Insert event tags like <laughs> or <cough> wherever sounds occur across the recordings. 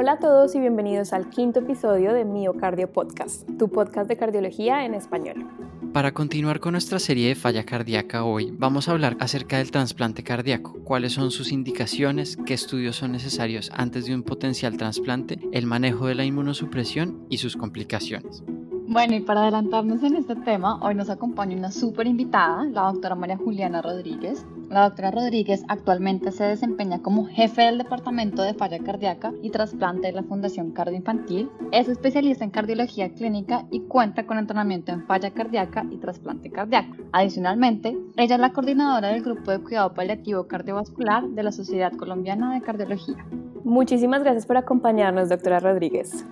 Hola a todos y bienvenidos al quinto episodio de Miocardio Podcast, tu podcast de cardiología en español. Para continuar con nuestra serie de falla cardíaca hoy, vamos a hablar acerca del trasplante cardíaco, cuáles son sus indicaciones, qué estudios son necesarios antes de un potencial trasplante, el manejo de la inmunosupresión y sus complicaciones. Bueno, y para adelantarnos en este tema, hoy nos acompaña una súper invitada, la doctora María Juliana Rodríguez. La doctora Rodríguez actualmente se desempeña como jefe del Departamento de Falla Cardíaca y Trasplante de la Fundación Cardioinfantil. Es especialista en cardiología clínica y cuenta con entrenamiento en falla cardíaca y trasplante cardíaco. Adicionalmente, ella es la coordinadora del Grupo de Cuidado Paliativo Cardiovascular de la Sociedad Colombiana de Cardiología. Muchísimas gracias por acompañarnos, doctora Rodríguez.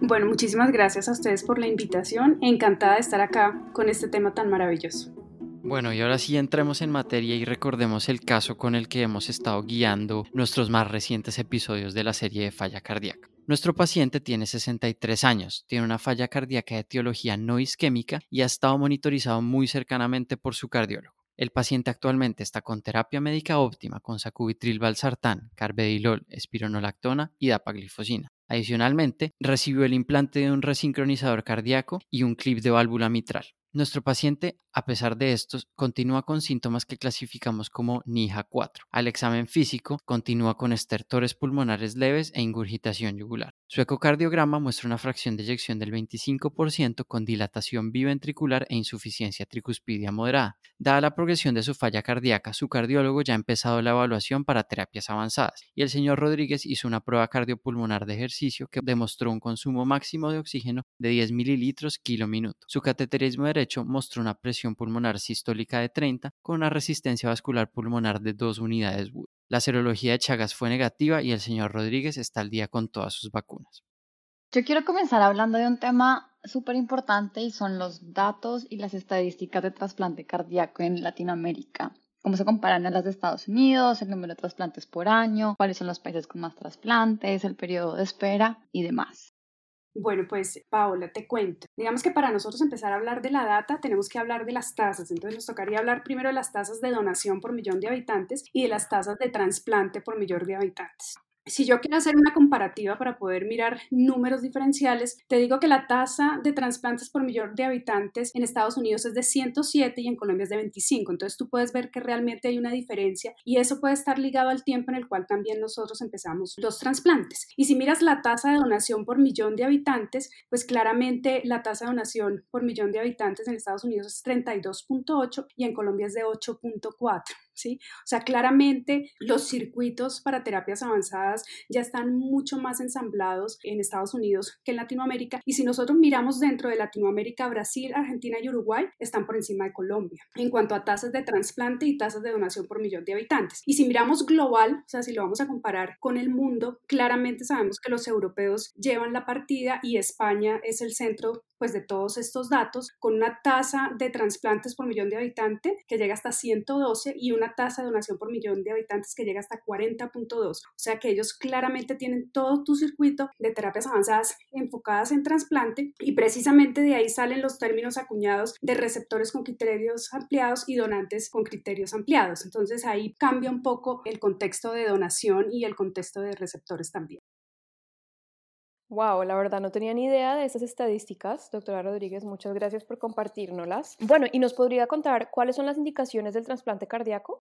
Bueno, muchísimas gracias a ustedes por la invitación. Encantada de estar acá con este tema tan maravilloso. Bueno, y ahora sí entremos en materia y recordemos el caso con el que hemos estado guiando nuestros más recientes episodios de la serie de falla cardíaca. Nuestro paciente tiene 63 años, tiene una falla cardíaca de etiología no isquémica y ha estado monitorizado muy cercanamente por su cardiólogo. El paciente actualmente está con terapia médica óptima con sacubitril valsartán, carvedilol, espironolactona y dapaglifosina. Adicionalmente, recibió el implante de un resincronizador cardíaco y un clip de válvula mitral. Nuestro paciente, a pesar de estos, continúa con síntomas que clasificamos como NIHA 4. Al examen físico, continúa con estertores pulmonares leves e ingurgitación yugular. Su ecocardiograma muestra una fracción de eyección del 25% con dilatación biventricular e insuficiencia tricuspidia moderada. Dada la progresión de su falla cardíaca, su cardiólogo ya ha empezado la evaluación para terapias avanzadas y el señor Rodríguez hizo una prueba cardiopulmonar de ejercicio que demostró un consumo máximo de oxígeno de 10 mililitros kilo minuto. Su cateterismo derecho mostró una presión pulmonar sistólica de 30 con una resistencia vascular pulmonar de 2 unidades. La serología de Chagas fue negativa y el señor Rodríguez está al día con todas sus vacunas. Yo quiero comenzar hablando de un tema súper importante y son los datos y las estadísticas de trasplante cardíaco en Latinoamérica. Cómo se comparan a las de Estados Unidos, el número de trasplantes por año, cuáles son los países con más trasplantes, el periodo de espera y demás. Bueno, pues Paola, te cuento. Digamos que para nosotros empezar a hablar de la data tenemos que hablar de las tasas. Entonces nos tocaría hablar primero de las tasas de donación por millón de habitantes y de las tasas de trasplante por millón de habitantes. Si yo quiero hacer una comparativa para poder mirar números diferenciales, te digo que la tasa de trasplantes por millón de habitantes en Estados Unidos es de 107 y en Colombia es de 25. Entonces tú puedes ver que realmente hay una diferencia y eso puede estar ligado al tiempo en el cual también nosotros empezamos los trasplantes. Y si miras la tasa de donación por millón de habitantes, pues claramente la tasa de donación por millón de habitantes en Estados Unidos es 32.8 y en Colombia es de 8.4. ¿sí? O sea, claramente los circuitos para terapias avanzadas ya están mucho más ensamblados en Estados Unidos que en Latinoamérica. Y si nosotros miramos dentro de Latinoamérica, Brasil, Argentina y Uruguay están por encima de Colombia en cuanto a tasas de trasplante y tasas de donación por millón de habitantes. Y si miramos global, o sea, si lo vamos a comparar con el mundo, claramente sabemos que los europeos llevan la partida y España es el centro pues de todos estos datos con una tasa de trasplantes por millón de habitantes que llega hasta 112 y una tasa de donación por millón de habitantes que llega hasta 40.2. O sea que ellos claramente tienen todo tu circuito de terapias avanzadas enfocadas en trasplante y precisamente de ahí salen los términos acuñados de receptores con criterios ampliados y donantes con criterios ampliados. Entonces ahí cambia un poco el contexto de donación y el contexto de receptores también. Wow, la verdad no tenía ni idea de esas estadísticas. Doctora Rodríguez, muchas gracias por compartirnoslas. Bueno, ¿y nos podría contar cuáles son las indicaciones del trasplante cardíaco?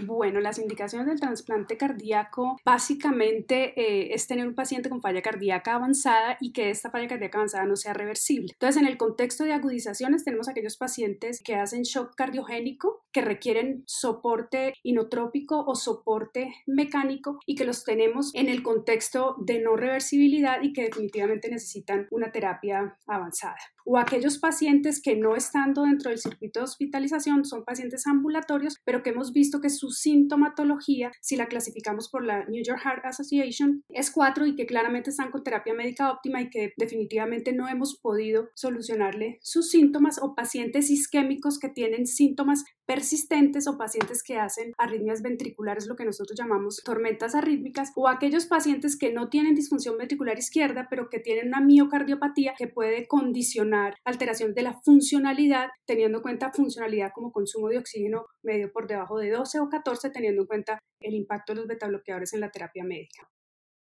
Bueno, las indicaciones del trasplante cardíaco básicamente eh, es tener un paciente con falla cardíaca avanzada y que esta falla cardíaca avanzada no sea reversible. Entonces, en el contexto de agudizaciones tenemos aquellos pacientes que hacen shock cardiogénico, que requieren soporte inotrópico o soporte mecánico y que los tenemos en el contexto de no reversibilidad y que definitivamente necesitan una terapia avanzada. O aquellos pacientes que no estando dentro del circuito de hospitalización son pacientes ambulatorios, pero que hemos visto que su sintomatología, si la clasificamos por la New York Heart Association, es 4 y que claramente están con terapia médica óptima y que definitivamente no hemos podido solucionarle sus síntomas o pacientes isquémicos que tienen síntomas persistentes o pacientes que hacen arritmias ventriculares, lo que nosotros llamamos tormentas arrítmicas, o aquellos pacientes que no tienen disfunción ventricular izquierda, pero que tienen una miocardiopatía que puede condicionar alteración de la funcionalidad, teniendo en cuenta funcionalidad como consumo de oxígeno medio por debajo de 12 o 14, teniendo en cuenta el impacto de los betabloqueadores en la terapia médica.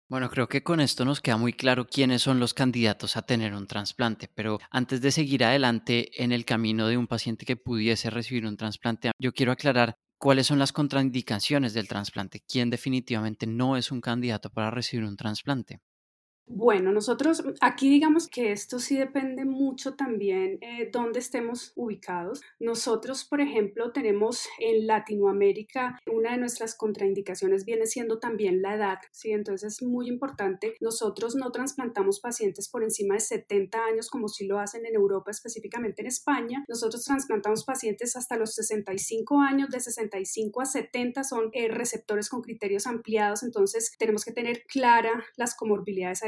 Bueno, creo que con esto nos queda muy claro quiénes son los candidatos a tener un trasplante, pero antes de seguir adelante en el camino de un paciente que pudiese recibir un trasplante, yo quiero aclarar cuáles son las contraindicaciones del trasplante, quién definitivamente no es un candidato para recibir un trasplante. Bueno, nosotros aquí digamos que esto sí depende mucho también eh, dónde estemos ubicados. Nosotros, por ejemplo, tenemos en Latinoamérica una de nuestras contraindicaciones viene siendo también la edad, ¿sí? Entonces es muy importante. Nosotros no trasplantamos pacientes por encima de 70 años como si lo hacen en Europa, específicamente en España. Nosotros trasplantamos pacientes hasta los 65 años, de 65 a 70 son eh, receptores con criterios ampliados, entonces tenemos que tener clara las comorbilidades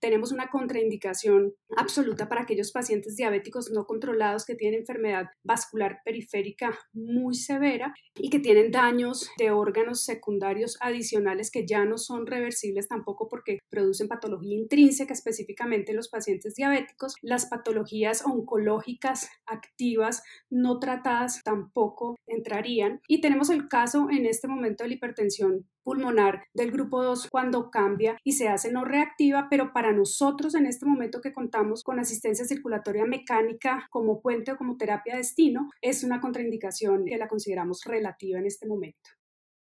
tenemos una contraindicación absoluta para aquellos pacientes diabéticos no controlados que tienen enfermedad vascular periférica muy severa y que tienen daños de órganos secundarios adicionales que ya no son reversibles tampoco porque producen patología intrínseca específicamente en los pacientes diabéticos. Las patologías oncológicas activas no tratadas tampoco entrarían. Y tenemos el caso en este momento de la hipertensión pulmonar del grupo 2 cuando cambia y se hace no reactiva, pero para nosotros en este momento que contamos con asistencia circulatoria mecánica como puente o como terapia destino, es una contraindicación que la consideramos relativa en este momento.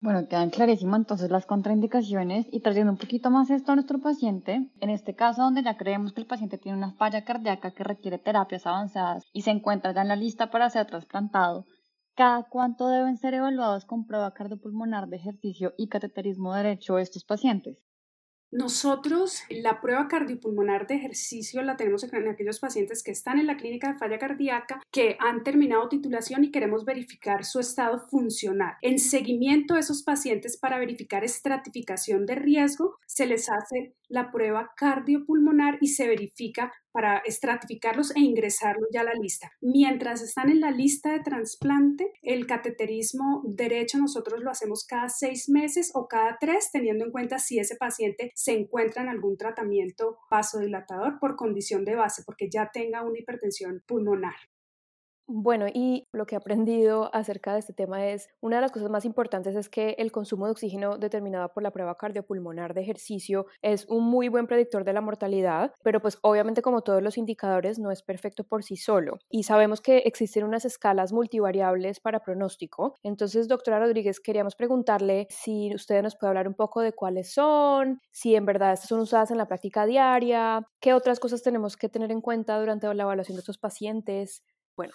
Bueno, quedan clarísimas entonces las contraindicaciones y trayendo un poquito más esto a nuestro paciente, en este caso donde ya creemos que el paciente tiene una falla cardíaca que requiere terapias avanzadas y se encuentra ya en la lista para ser trasplantado, ¿Cada cuánto deben ser evaluados con prueba cardiopulmonar de ejercicio y cateterismo derecho estos pacientes? Nosotros la prueba cardiopulmonar de ejercicio la tenemos en aquellos pacientes que están en la clínica de falla cardíaca, que han terminado titulación y queremos verificar su estado funcional. En seguimiento a esos pacientes para verificar estratificación de riesgo, se les hace la prueba cardiopulmonar y se verifica para estratificarlos e ingresarlos ya a la lista. Mientras están en la lista de trasplante, el cateterismo derecho nosotros lo hacemos cada seis meses o cada tres, teniendo en cuenta si ese paciente se encuentra en algún tratamiento vasodilatador por condición de base, porque ya tenga una hipertensión pulmonar. Bueno, y lo que he aprendido acerca de este tema es, una de las cosas más importantes es que el consumo de oxígeno determinado por la prueba cardiopulmonar de ejercicio es un muy buen predictor de la mortalidad, pero pues obviamente como todos los indicadores no es perfecto por sí solo. Y sabemos que existen unas escalas multivariables para pronóstico. Entonces, doctora Rodríguez, queríamos preguntarle si usted nos puede hablar un poco de cuáles son, si en verdad estas son usadas en la práctica diaria, qué otras cosas tenemos que tener en cuenta durante la evaluación de estos pacientes. Bueno,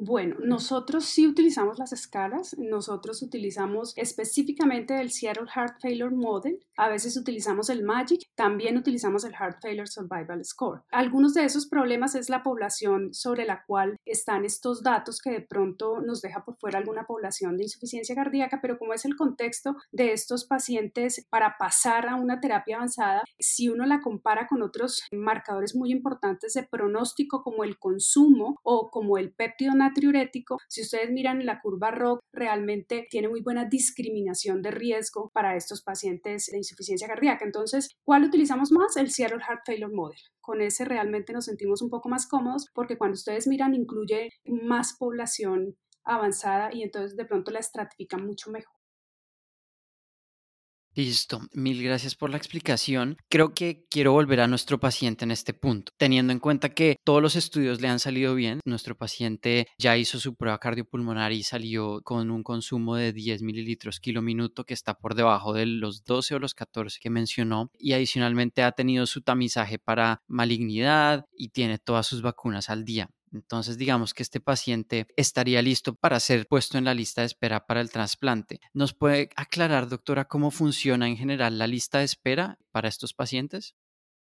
bueno, nosotros sí utilizamos las escalas, nosotros utilizamos específicamente el Seattle Heart Failure Model, a veces utilizamos el MAGIC, también utilizamos el Heart Failure Survival Score. Algunos de esos problemas es la población sobre la cual están estos datos que de pronto nos deja por fuera alguna población de insuficiencia cardíaca, pero como es el contexto de estos pacientes para pasar a una terapia avanzada, si uno la compara con otros marcadores muy importantes de pronóstico como el consumo o como el péptido natriurético, si ustedes miran la curva ROC, realmente tiene muy buena discriminación de riesgo para estos pacientes de insuficiencia cardíaca. Entonces, ¿cuál utilizamos más? El Seattle Heart Failure Model. Con ese realmente nos sentimos un poco más cómodos porque cuando ustedes miran incluye más población avanzada y entonces de pronto la estratifica mucho mejor. Listo, mil gracias por la explicación. Creo que quiero volver a nuestro paciente en este punto, teniendo en cuenta que todos los estudios le han salido bien. Nuestro paciente ya hizo su prueba cardiopulmonar y salió con un consumo de 10 mililitros kilo minuto, que está por debajo de los 12 o los 14 que mencionó, y adicionalmente ha tenido su tamizaje para malignidad y tiene todas sus vacunas al día. Entonces, digamos que este paciente estaría listo para ser puesto en la lista de espera para el trasplante. ¿Nos puede aclarar, doctora, cómo funciona en general la lista de espera para estos pacientes?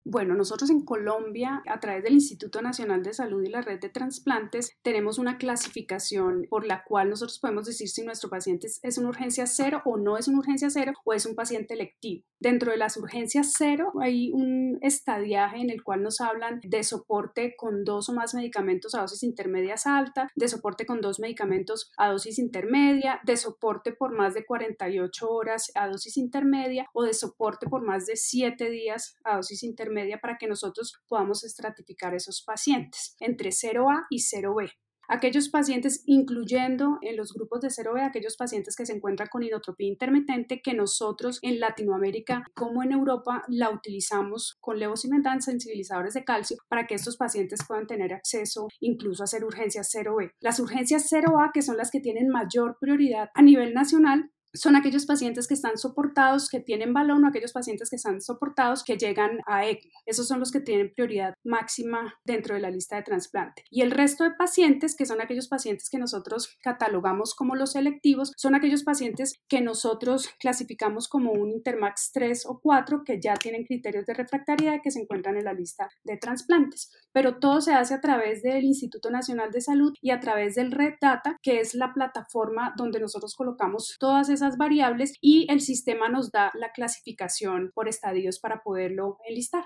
Bueno, nosotros en Colombia, a través del Instituto Nacional de Salud y la red de trasplantes, tenemos una clasificación por la cual nosotros podemos decir si nuestro paciente es una urgencia cero o no es una urgencia cero o es un paciente electivo. Dentro de las urgencias cero hay un estadiaje en el cual nos hablan de soporte con dos o más medicamentos a dosis intermedias alta, de soporte con dos medicamentos a dosis intermedia, de soporte por más de 48 horas a dosis intermedia o de soporte por más de 7 días a dosis intermedia media para que nosotros podamos estratificar esos pacientes entre 0A y 0B. aquellos pacientes, incluyendo en los grupos de 0B, aquellos pacientes que se encuentran con inotropía intermitente, que nosotros en Latinoamérica como en Europa la utilizamos con levosimendan, sensibilizadores de calcio, para que estos pacientes puedan tener acceso incluso a hacer urgencias 0B. Las urgencias 0A, que son las que tienen mayor prioridad a nivel nacional, son aquellos pacientes que están soportados, que tienen balón o aquellos pacientes que están soportados que llegan a ECMO. Esos son los que tienen prioridad máxima dentro de la lista de trasplante. Y el resto de pacientes, que son aquellos pacientes que nosotros catalogamos como los selectivos, son aquellos pacientes que nosotros clasificamos como un Intermax 3 o 4 que ya tienen criterios de refractariedad que se encuentran en la lista de trasplantes. Pero todo se hace a través del Instituto Nacional de Salud y a través del Red Data, que es la plataforma donde nosotros colocamos todas esas variables y el sistema nos da la clasificación por estadios para poderlo enlistar.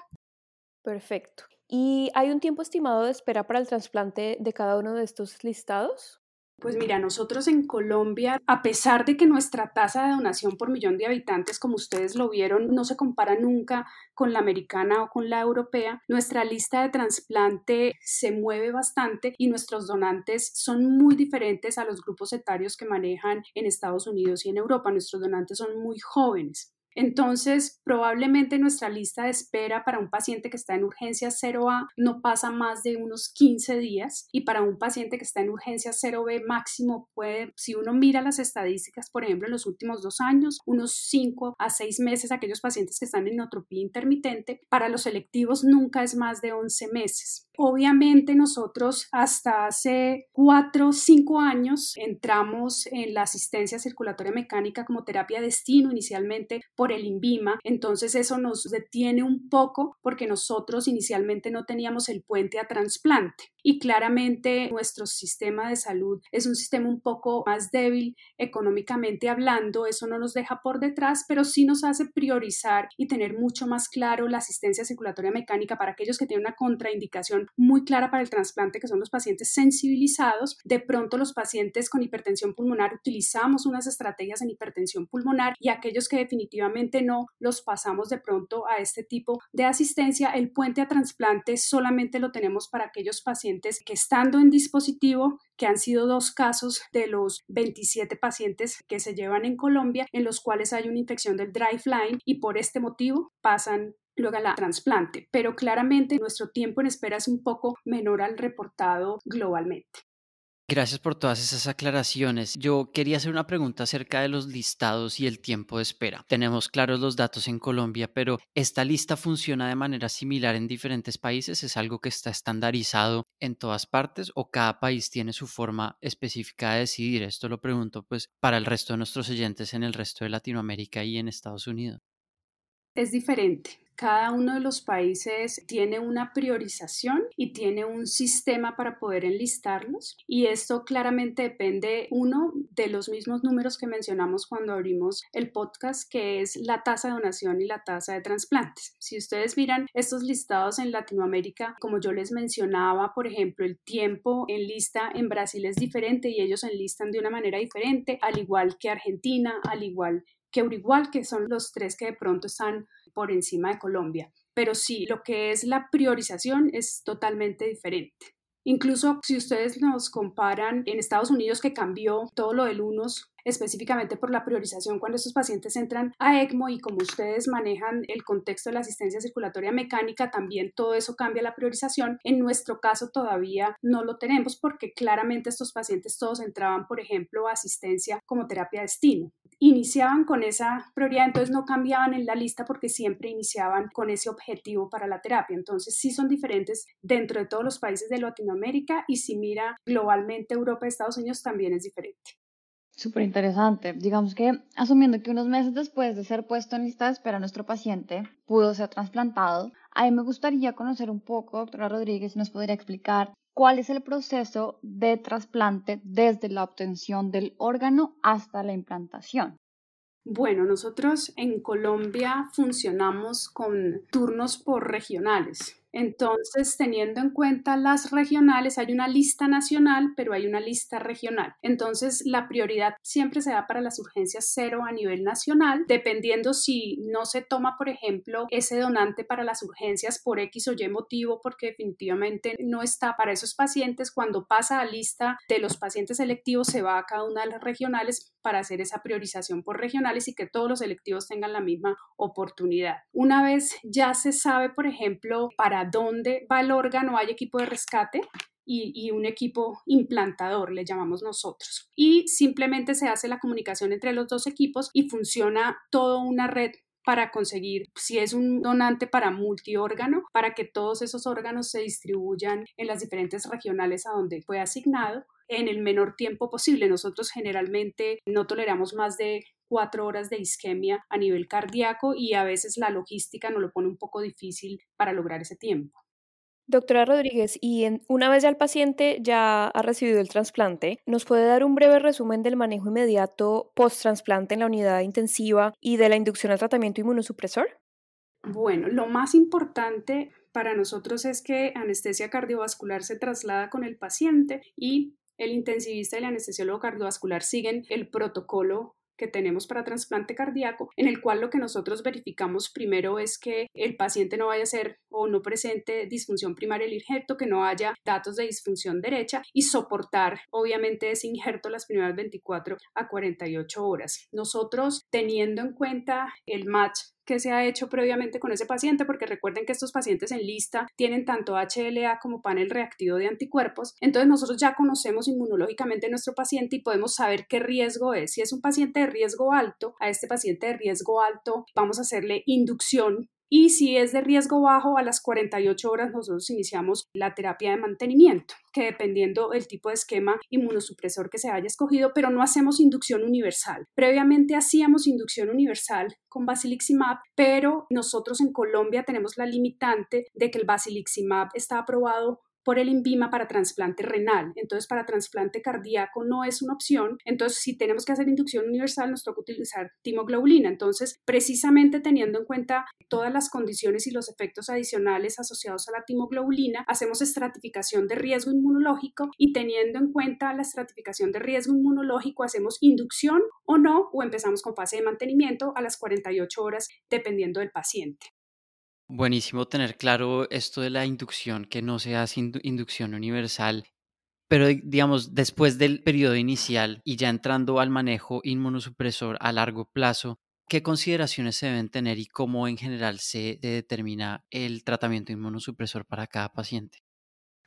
Perfecto. ¿Y hay un tiempo estimado de espera para el trasplante de cada uno de estos listados? Pues mira, nosotros en Colombia, a pesar de que nuestra tasa de donación por millón de habitantes, como ustedes lo vieron, no se compara nunca con la americana o con la europea, nuestra lista de trasplante se mueve bastante y nuestros donantes son muy diferentes a los grupos etarios que manejan en Estados Unidos y en Europa. Nuestros donantes son muy jóvenes. Entonces, probablemente nuestra lista de espera para un paciente que está en urgencia 0A no pasa más de unos 15 días y para un paciente que está en urgencia 0B máximo puede, si uno mira las estadísticas, por ejemplo, en los últimos dos años, unos 5 a 6 meses, aquellos pacientes que están en inotropía intermitente, para los selectivos nunca es más de 11 meses. Obviamente nosotros hasta hace 4 o 5 años entramos en la asistencia circulatoria mecánica como terapia destino inicialmente por el INVIMA, entonces eso nos detiene un poco porque nosotros inicialmente no teníamos el puente a trasplante y claramente nuestro sistema de salud es un sistema un poco más débil económicamente hablando, eso no nos deja por detrás, pero sí nos hace priorizar y tener mucho más claro la asistencia circulatoria mecánica para aquellos que tienen una contraindicación muy clara para el trasplante, que son los pacientes sensibilizados. De pronto los pacientes con hipertensión pulmonar utilizamos unas estrategias en hipertensión pulmonar y aquellos que definitivamente no los pasamos de pronto a este tipo de asistencia. El puente a trasplante solamente lo tenemos para aquellos pacientes que estando en dispositivo, que han sido dos casos de los 27 pacientes que se llevan en Colombia, en los cuales hay una infección del drive line y por este motivo pasan luego a la trasplante, pero claramente nuestro tiempo en espera es un poco menor al reportado globalmente. Gracias por todas esas aclaraciones. Yo quería hacer una pregunta acerca de los listados y el tiempo de espera. Tenemos claros los datos en Colombia, pero ¿esta lista funciona de manera similar en diferentes países? ¿Es algo que está estandarizado en todas partes o cada país tiene su forma específica de decidir? Esto lo pregunto pues para el resto de nuestros oyentes en el resto de Latinoamérica y en Estados Unidos. Es diferente cada uno de los países tiene una priorización y tiene un sistema para poder enlistarlos y esto claramente depende, uno, de los mismos números que mencionamos cuando abrimos el podcast, que es la tasa de donación y la tasa de trasplantes. Si ustedes miran estos listados en Latinoamérica, como yo les mencionaba, por ejemplo, el tiempo en lista en Brasil es diferente y ellos enlistan de una manera diferente, al igual que Argentina, al igual que Uruguay, que son los tres que de pronto están por encima de Colombia. Pero sí, lo que es la priorización es totalmente diferente. Incluso si ustedes nos comparan en Estados Unidos que cambió todo lo del UNOS específicamente por la priorización cuando estos pacientes entran a ECMO y como ustedes manejan el contexto de la asistencia circulatoria mecánica, también todo eso cambia la priorización. En nuestro caso todavía no lo tenemos porque claramente estos pacientes todos entraban, por ejemplo, a asistencia como terapia destino iniciaban con esa prioridad, entonces no cambiaban en la lista porque siempre iniciaban con ese objetivo para la terapia. Entonces sí son diferentes dentro de todos los países de Latinoamérica y si mira globalmente Europa y Estados Unidos también es diferente. Súper interesante. Digamos que asumiendo que unos meses después de ser puesto en lista de espera nuestro paciente pudo ser trasplantado, a mí me gustaría conocer un poco, doctora Rodríguez, si nos podría explicar cuál es el proceso de trasplante desde la obtención del órgano hasta la implantación. Bueno, nosotros en Colombia funcionamos con turnos por regionales. Entonces, teniendo en cuenta las regionales, hay una lista nacional, pero hay una lista regional. Entonces, la prioridad siempre se da para las urgencias cero a nivel nacional, dependiendo si no se toma, por ejemplo, ese donante para las urgencias por X o Y motivo, porque definitivamente no está para esos pacientes. Cuando pasa a lista de los pacientes selectivos, se va a cada una de las regionales para hacer esa priorización por regionales y que todos los selectivos tengan la misma oportunidad. Una vez ya se sabe, por ejemplo, para dónde va el órgano, hay equipo de rescate, y, un equipo implantador, le llamamos nosotros. Y simplemente se hace la comunicación entre los dos equipos y funciona toda una red para conseguir, si es un donante para multiórgano, para que todos esos órganos se distribuyan en las diferentes regionales a donde fue asignado en el menor tiempo posible. Nosotros generalmente no toleramos más de cuatro horas de isquemia a nivel cardíaco y a veces la logística nos lo pone un poco difícil para lograr ese tiempo. Doctora Rodríguez, y una vez ya el paciente ya ha recibido el trasplante, ¿nos puede dar un breve resumen del manejo inmediato post-trasplante en la unidad intensiva y de la inducción al tratamiento inmunosupresor? Bueno, lo más importante para nosotros es que anestesia cardiovascular se traslada con el paciente y el intensivista y el anestesiólogo cardiovascular siguen el protocolo que tenemos para trasplante cardíaco, en el cual lo que nosotros verificamos primero es que el paciente no vaya a ser o no presente disfunción primaria del injerto, que no haya datos de disfunción derecha y soportar obviamente ese injerto las primeras 24 a 48 horas. Nosotros teniendo en cuenta el match que se ha hecho previamente con ese paciente, porque recuerden que estos pacientes en lista tienen tanto HLA como panel reactivo de anticuerpos. Entonces nosotros ya conocemos inmunológicamente a nuestro paciente y podemos saber qué riesgo es. Si es un paciente de riesgo alto, a este paciente de riesgo alto vamos a hacerle inducción y si es de riesgo bajo, a las 48 horas nosotros iniciamos la terapia de mantenimiento, que dependiendo del tipo de esquema inmunosupresor que se haya escogido, pero no hacemos inducción universal. Previamente hacíamos inducción universal con Basiliximab, pero nosotros en Colombia tenemos la limitante de que el Basiliximab está aprobado por el INVIMA para trasplante renal. Entonces, para trasplante cardíaco no es una opción. Entonces, si tenemos que hacer inducción universal, nos toca utilizar timoglobulina. Entonces, precisamente teniendo en cuenta todas las condiciones y los efectos adicionales asociados a la timoglobulina, hacemos estratificación de riesgo inmunológico y teniendo en cuenta la estratificación de riesgo inmunológico, hacemos inducción o no, o empezamos con fase de mantenimiento a las 48 horas, dependiendo del paciente. Buenísimo tener claro esto de la inducción, que no se hace inducción universal, pero digamos, después del periodo inicial y ya entrando al manejo inmunosupresor a largo plazo, ¿qué consideraciones se deben tener y cómo en general se determina el tratamiento inmunosupresor para cada paciente?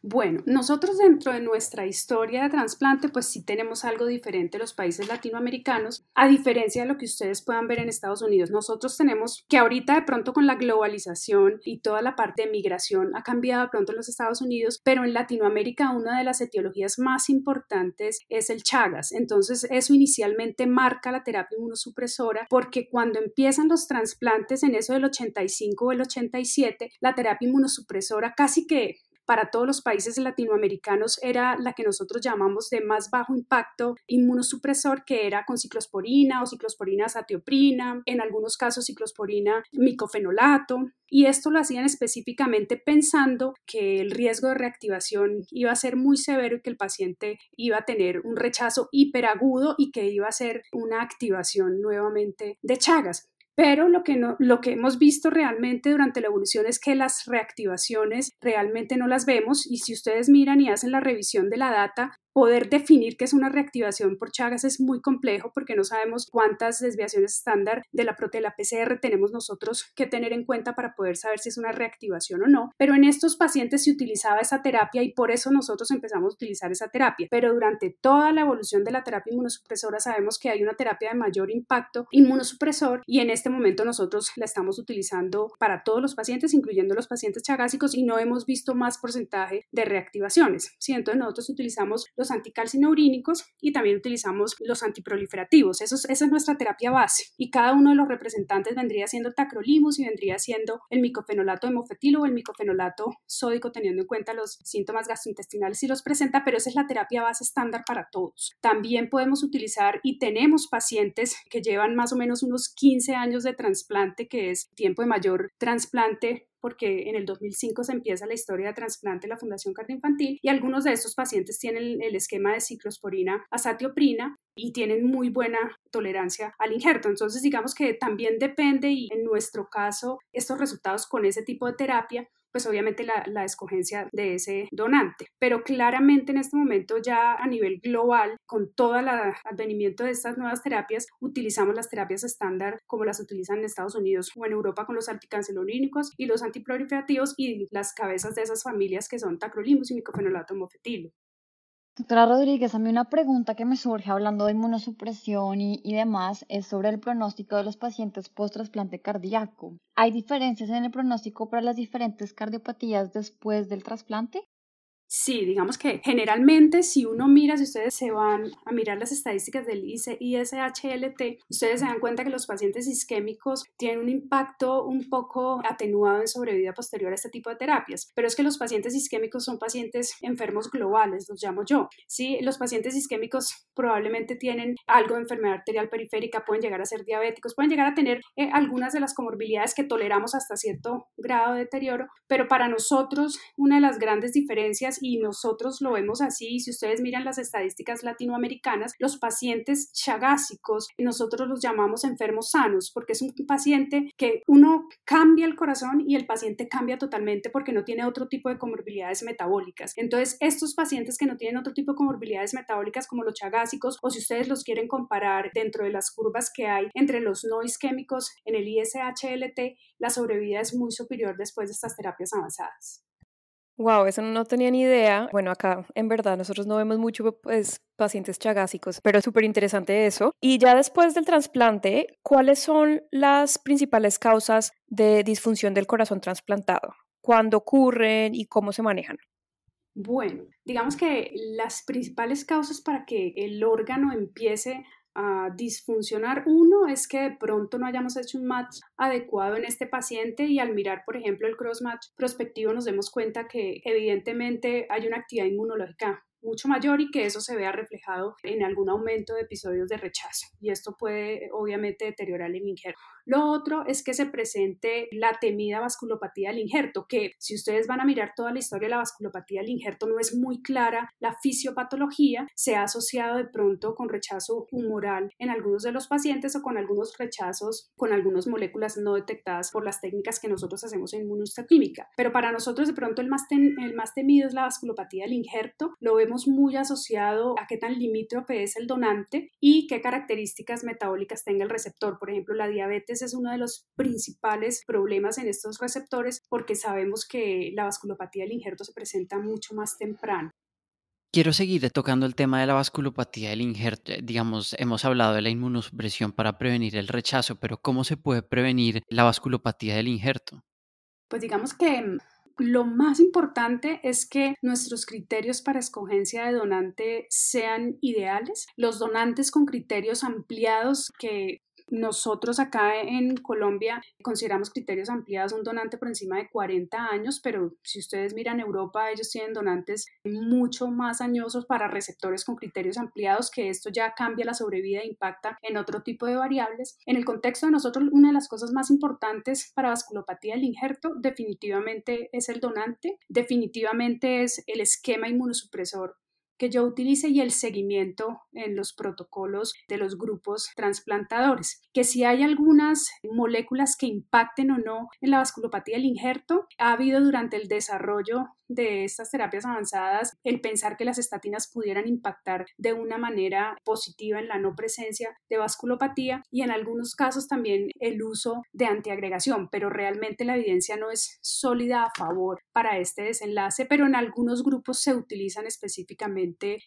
Bueno, nosotros dentro de nuestra historia de trasplante, pues sí tenemos algo diferente los países latinoamericanos, a diferencia de lo que ustedes puedan ver en Estados Unidos. Nosotros tenemos que ahorita de pronto con la globalización y toda la parte de migración ha cambiado de pronto en los Estados Unidos, pero en Latinoamérica una de las etiologías más importantes es el Chagas. Entonces eso inicialmente marca la terapia inmunosupresora porque cuando empiezan los trasplantes en eso del 85 o el 87, la terapia inmunosupresora casi que para todos los países latinoamericanos era la que nosotros llamamos de más bajo impacto inmunosupresor, que era con ciclosporina o ciclosporina satioprina, en algunos casos ciclosporina micofenolato. Y esto lo hacían específicamente pensando que el riesgo de reactivación iba a ser muy severo y que el paciente iba a tener un rechazo hiperagudo y que iba a ser una activación nuevamente de Chagas. Pero lo que, no, lo que hemos visto realmente durante la evolución es que las reactivaciones realmente no las vemos y si ustedes miran y hacen la revisión de la data, poder definir qué es una reactivación por Chagas es muy complejo porque no sabemos cuántas desviaciones estándar de la proteína PCR tenemos nosotros que tener en cuenta para poder saber si es una reactivación o no. Pero en estos pacientes se utilizaba esa terapia y por eso nosotros empezamos a utilizar esa terapia. Pero durante toda la evolución de la terapia inmunosupresora sabemos que hay una terapia de mayor impacto inmunosupresor y en este momento nosotros la estamos utilizando para todos los pacientes, incluyendo los pacientes chagásicos y no hemos visto más porcentaje de reactivaciones. ¿sí? Entonces nosotros utilizamos los anticalcineurínicos y también utilizamos los antiproliferativos. Eso esa es nuestra terapia base y cada uno de los representantes vendría siendo tacrolimus y vendría siendo el micofenolato hemofetilo o el micofenolato sódico teniendo en cuenta los síntomas gastrointestinales si los presenta, pero esa es la terapia base estándar para todos. También podemos utilizar y tenemos pacientes que llevan más o menos unos 15 años de trasplante, que es tiempo de mayor trasplante porque en el 2005 se empieza la historia de trasplante en la Fundación Cardioinfantil y algunos de estos pacientes tienen el esquema de ciclosporina azatioprina y tienen muy buena tolerancia al injerto. Entonces, digamos que también depende y en nuestro caso, estos resultados con ese tipo de terapia pues obviamente la, la, escogencia de ese donante. Pero claramente en este momento ya a nivel global, con todo el advenimiento de estas nuevas terapias, utilizamos las terapias estándar como las utilizan en Estados Unidos o en Europa con los anticanceronínicos y los antiproliferativos y las cabezas de esas familias que son tacrolimus y micofenolato homofetilo. Doctora Rodríguez, a mí una pregunta que me surge hablando de inmunosupresión y, y demás es sobre el pronóstico de los pacientes post-trasplante cardíaco. ¿Hay diferencias en el pronóstico para las diferentes cardiopatías después del trasplante? Sí, digamos que generalmente si uno mira, si ustedes se van a mirar las estadísticas del ISHLT, ustedes se dan cuenta que los pacientes isquémicos tienen un impacto un poco atenuado en sobrevida posterior a este tipo de terapias, pero es que los pacientes isquémicos son pacientes enfermos globales, los llamo yo. Sí, los pacientes isquémicos probablemente tienen algo de enfermedad arterial periférica, pueden llegar a ser diabéticos, pueden llegar a tener eh, algunas de las comorbilidades que toleramos hasta cierto grado de deterioro, pero para nosotros una de las grandes diferencias y nosotros lo vemos así. Si ustedes miran las estadísticas latinoamericanas, los pacientes chagásicos, nosotros los llamamos enfermos sanos, porque es un paciente que uno cambia el corazón y el paciente cambia totalmente porque no tiene otro tipo de comorbilidades metabólicas. Entonces, estos pacientes que no tienen otro tipo de comorbilidades metabólicas como los chagásicos, o si ustedes los quieren comparar dentro de las curvas que hay entre los no isquémicos en el ISHLT, la sobrevida es muy superior después de estas terapias avanzadas. Wow, eso no tenía ni idea. Bueno, acá en verdad nosotros no vemos mucho pues, pacientes chagásicos, pero es súper interesante eso. Y ya después del trasplante, ¿cuáles son las principales causas de disfunción del corazón trasplantado? ¿Cuándo ocurren y cómo se manejan? Bueno, digamos que las principales causas para que el órgano empiece a disfuncionar. Uno es que de pronto no hayamos hecho un match adecuado en este paciente y al mirar, por ejemplo, el cross match prospectivo nos demos cuenta que evidentemente hay una actividad inmunológica mucho mayor y que eso se vea reflejado en algún aumento de episodios de rechazo. Y esto puede obviamente deteriorar el injerto. Lo otro es que se presente la temida vasculopatía del injerto, que si ustedes van a mirar toda la historia de la vasculopatía del injerto no es muy clara la fisiopatología, se ha asociado de pronto con rechazo humoral en algunos de los pacientes o con algunos rechazos con algunas moléculas no detectadas por las técnicas que nosotros hacemos en inmunohistoquímica. Pero para nosotros de pronto el más, el más temido es la vasculopatía del injerto, lo vemos muy asociado a qué tan limítrofe es el donante y qué características metabólicas tenga el receptor. Por ejemplo, la diabetes es uno de los principales problemas en estos receptores porque sabemos que la vasculopatía del injerto se presenta mucho más temprano. Quiero seguir tocando el tema de la vasculopatía del injerto. Digamos, hemos hablado de la inmunosupresión para prevenir el rechazo, pero ¿cómo se puede prevenir la vasculopatía del injerto? Pues digamos que lo más importante es que nuestros criterios para escogencia de donante sean ideales. Los donantes con criterios ampliados que nosotros acá en Colombia consideramos criterios ampliados un donante por encima de 40 años, pero si ustedes miran Europa, ellos tienen donantes mucho más añosos para receptores con criterios ampliados, que esto ya cambia la sobrevida e impacta en otro tipo de variables. En el contexto de nosotros, una de las cosas más importantes para vasculopatía del injerto definitivamente es el donante, definitivamente es el esquema inmunosupresor que yo utilice y el seguimiento en los protocolos de los grupos transplantadores. Que si hay algunas moléculas que impacten o no en la vasculopatía del injerto, ha habido durante el desarrollo de estas terapias avanzadas el pensar que las estatinas pudieran impactar de una manera positiva en la no presencia de vasculopatía y en algunos casos también el uso de antiagregación, pero realmente la evidencia no es sólida a favor para este desenlace, pero en algunos grupos se utilizan específicamente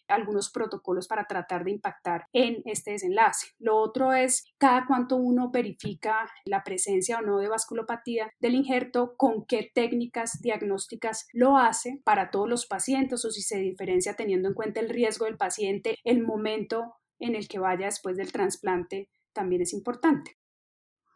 algunos protocolos para tratar de impactar en este desenlace. Lo otro es cada cuánto uno verifica la presencia o no de vasculopatía del injerto, con qué técnicas diagnósticas lo hace para todos los pacientes o si se diferencia teniendo en cuenta el riesgo del paciente, el momento en el que vaya después del trasplante también es importante.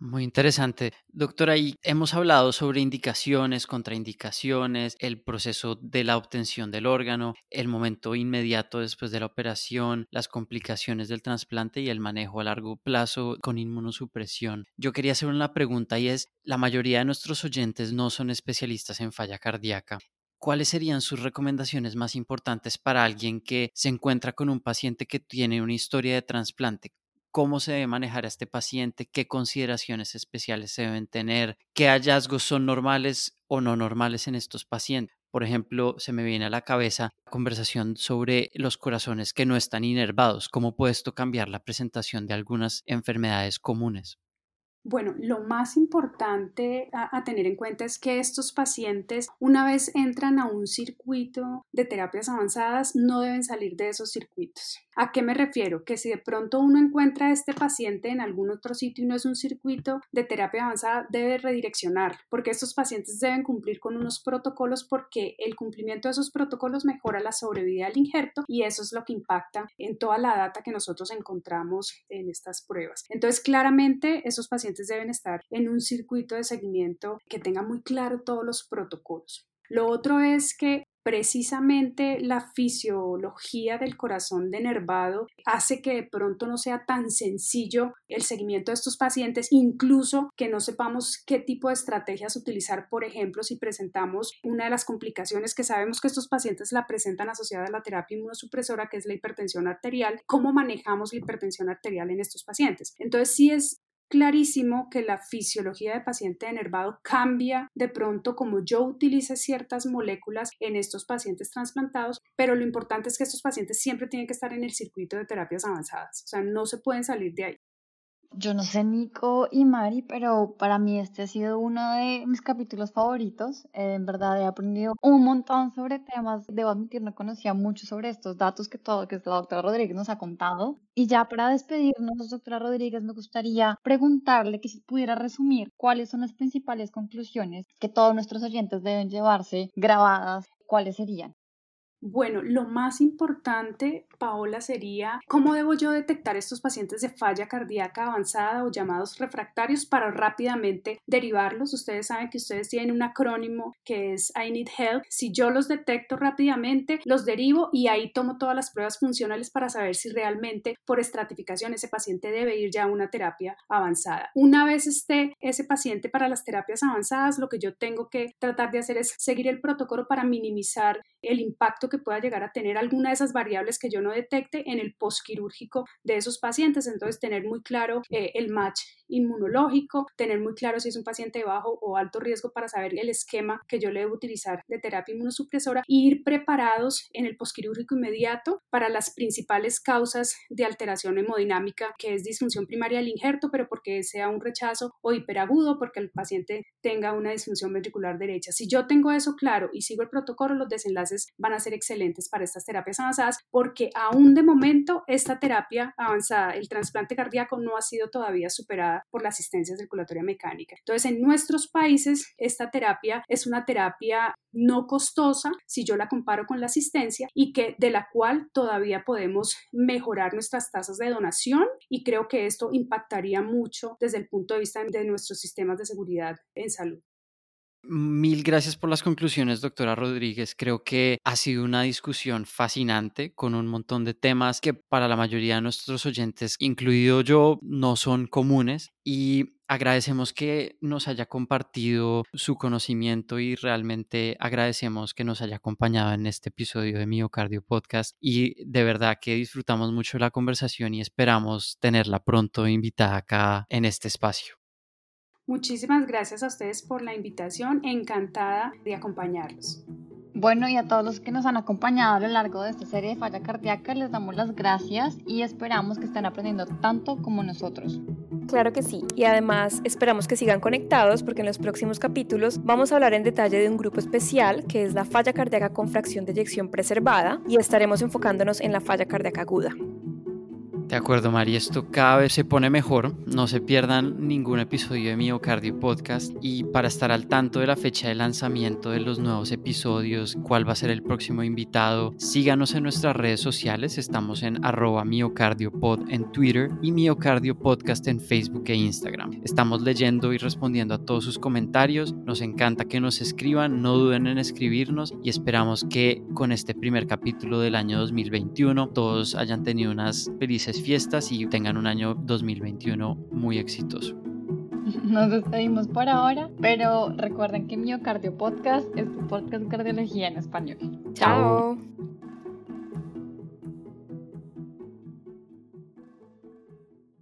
Muy interesante. Doctora, y hemos hablado sobre indicaciones, contraindicaciones, el proceso de la obtención del órgano, el momento inmediato después de la operación, las complicaciones del trasplante y el manejo a largo plazo con inmunosupresión. Yo quería hacer una pregunta y es, la mayoría de nuestros oyentes no son especialistas en falla cardíaca. ¿cuáles serían sus recomendaciones más importantes para alguien que se encuentra con un paciente que tiene una historia de trasplante? Cómo se debe manejar a este paciente, qué consideraciones especiales se deben tener, qué hallazgos son normales o no normales en estos pacientes. Por ejemplo, se me viene a la cabeza la conversación sobre los corazones que no están inervados, cómo puede esto cambiar la presentación de algunas enfermedades comunes. Bueno, lo más importante a, tener en cuenta es que estos pacientes, una vez entran a un circuito de terapias avanzadas, no deben salir de esos circuitos. ¿A qué me refiero? Que si de pronto uno encuentra a este paciente en algún otro sitio y no es un circuito de terapia avanzada, debe redireccionar, porque estos pacientes deben cumplir con unos protocolos porque el cumplimiento de esos protocolos mejora la sobrevida del injerto y eso es lo que impacta en toda la data que nosotros encontramos en estas pruebas. Entonces, claramente, esos pacientes deben estar en un circuito de seguimiento que tenga muy claro todos los protocolos. Lo otro es que precisamente la fisiología del corazón denervado hace que de pronto no sea tan sencillo el seguimiento de estos pacientes, incluso que no sepamos qué tipo de estrategias utilizar, por ejemplo, si presentamos una de las complicaciones que sabemos que estos pacientes la presentan asociada a la terapia inmunosupresora, que es la hipertensión arterial, cómo manejamos la hipertensión arterial en estos pacientes. Entonces, sí es clarísimo que la fisiología del paciente enervado cambia de pronto como yo utilice ciertas moléculas en estos pacientes trasplantados, pero lo importante es que estos pacientes siempre tienen que estar en el circuito de terapias avanzadas, o sea, no se pueden salir de ahí. Yo no sé, Nico y Mari, pero para mí este ha sido uno de mis capítulos favoritos. Eh, en verdad he aprendido un montón sobre temas. Debo admitir, no conocía mucho sobre estos datos que todo, que la doctora Rodríguez nos ha contado. Y ya para despedirnos, doctora Rodríguez, me gustaría preguntarle que si pudiera resumir cuáles son las principales conclusiones que todos nuestros oyentes deben llevarse grabadas, cuáles serían. Bueno, lo más importante, Paola, sería cómo debo yo detectar estos pacientes de falla cardíaca avanzada o llamados refractarios para rápidamente derivarlos. Ustedes saben que ustedes tienen un acrónimo que es I need help. Si yo los detecto rápidamente, los derivo y ahí tomo todas las pruebas funcionales para saber si realmente por estratificación ese paciente debe ir ya a una terapia avanzada. Una vez esté ese paciente para las terapias avanzadas, lo que yo tengo que tratar de hacer es seguir el protocolo para minimizar el impacto que pueda llegar a tener alguna de esas variables que yo no detecte en el postquirúrgico de esos pacientes. Entonces, tener muy claro eh, el match inmunológico, tener muy claro si es un paciente de bajo o alto riesgo para saber el esquema que yo le debo utilizar de terapia inmunosupresora e ir preparados en el postquirúrgico inmediato para las principales causas de alteración hemodinámica, que es disfunción primaria del injerto, pero porque sea un rechazo o hiperagudo, porque el paciente tenga una disfunción ventricular derecha. Si yo tengo eso claro y sigo el protocolo, los desenlaces van a ser excelentes para estas terapias avanzadas porque aún de momento esta terapia avanzada, el trasplante cardíaco no ha sido todavía superada por la asistencia circulatoria mecánica. Entonces, en nuestros países, esta terapia es una terapia no costosa si yo la comparo con la asistencia y que de la cual todavía podemos mejorar nuestras tasas de donación y creo que esto impactaría mucho desde el punto de vista de nuestros sistemas de seguridad en salud. Mil gracias por las conclusiones, doctora Rodríguez. Creo que ha sido una discusión fascinante con un montón de temas que para la mayoría de nuestros oyentes, incluido yo, no son comunes y agradecemos que nos haya compartido su conocimiento y realmente agradecemos que nos haya acompañado en este episodio de Miocardio Podcast y de verdad que disfrutamos mucho la conversación y esperamos tenerla pronto invitada acá en este espacio. Muchísimas gracias a ustedes por la invitación, encantada de acompañarlos. Bueno, y a todos los que nos han acompañado a lo largo de esta serie de falla cardíaca, les damos las gracias y esperamos que estén aprendiendo tanto como nosotros. Claro que sí, y además esperamos que sigan conectados porque en los próximos capítulos vamos a hablar en detalle de un grupo especial que es la falla cardíaca con fracción de eyección preservada y estaremos enfocándonos en la falla cardíaca aguda. De acuerdo, Mari, esto cada vez se pone mejor. No se pierdan ningún episodio de Miocardio Podcast. Y para estar al tanto de la fecha de lanzamiento de los nuevos episodios, cuál va a ser el próximo invitado, síganos en nuestras redes sociales. Estamos en arroba miocardiopod en Twitter y Miocardio Podcast en Facebook e Instagram. Estamos leyendo y respondiendo a todos sus comentarios. Nos encanta que nos escriban, no duden en escribirnos y esperamos que con este primer capítulo del año 2021 todos hayan tenido unas felices fiestas y tengan un año 2021 muy exitoso. <laughs> Nos despedimos por ahora, pero recuerden que Miocardio Podcast es tu podcast de cardiología en español. Chao.